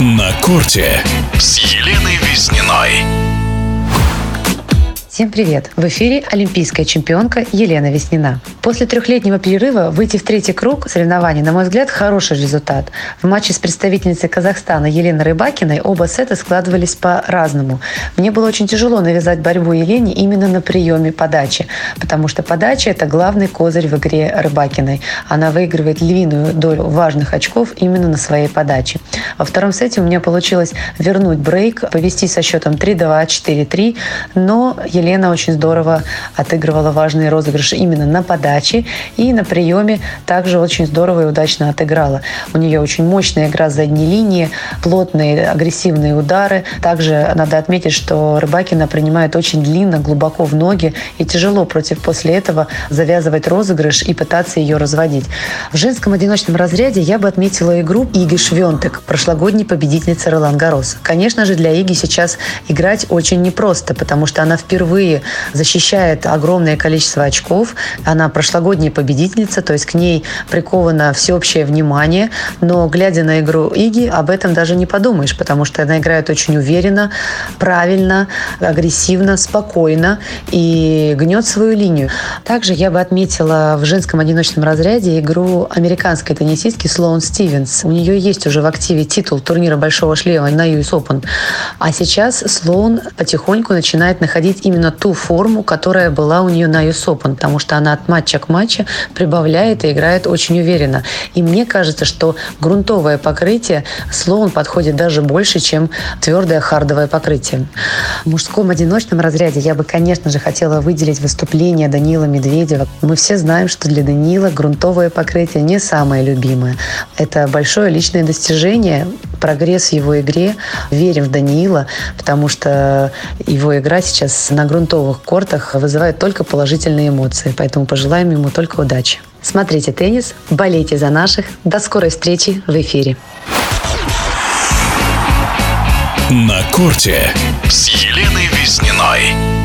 На корте с Еленой Визниной. Всем привет! В эфире олимпийская чемпионка Елена Веснина. После трехлетнего перерыва выйти в третий круг соревнований, на мой взгляд, хороший результат. В матче с представительницей Казахстана Еленой Рыбакиной оба сета складывались по-разному. Мне было очень тяжело навязать борьбу Елене именно на приеме подачи, потому что подача – это главный козырь в игре Рыбакиной. Она выигрывает львиную долю важных очков именно на своей подаче. Во втором сете у меня получилось вернуть брейк, повести со счетом 3-2, 4-3, но Елена Елена очень здорово отыгрывала важные розыгрыши именно на подаче и на приеме также очень здорово и удачно отыграла. У нее очень мощная игра с задней линии, плотные агрессивные удары. Также надо отметить, что Рыбакина принимает очень длинно, глубоко в ноги и тяжело против после этого завязывать розыгрыш и пытаться ее разводить. В женском одиночном разряде я бы отметила игру Иги Швентек, прошлогодней победительницы Ролан Гарос. Конечно же, для Иги сейчас играть очень непросто, потому что она впервые впервые защищает огромное количество очков. Она прошлогодняя победительница, то есть к ней приковано всеобщее внимание. Но глядя на игру Иги, об этом даже не подумаешь, потому что она играет очень уверенно, правильно, агрессивно, спокойно и гнет свою линию. Также я бы отметила в женском одиночном разряде игру американской теннисистки Слоун Стивенс. У нее есть уже в активе титул турнира Большого шлема на US Open. А сейчас Слоун потихоньку начинает находить именно именно ту форму, которая была у нее на US Open, потому что она от матча к матчу прибавляет и играет очень уверенно. И мне кажется, что грунтовое покрытие Слоун подходит даже больше, чем твердое хардовое покрытие. В мужском одиночном разряде я бы, конечно же, хотела выделить выступление Данила Медведева. Мы все знаем, что для Данила грунтовое покрытие не самое любимое. Это большое личное достижение, прогресс в его игре. Верим в Даниила, потому что его игра сейчас на грунтовых кортах вызывает только положительные эмоции. Поэтому пожелаем ему только удачи. Смотрите теннис, болейте за наших. До скорой встречи в эфире. На корте с Еленой Визниной.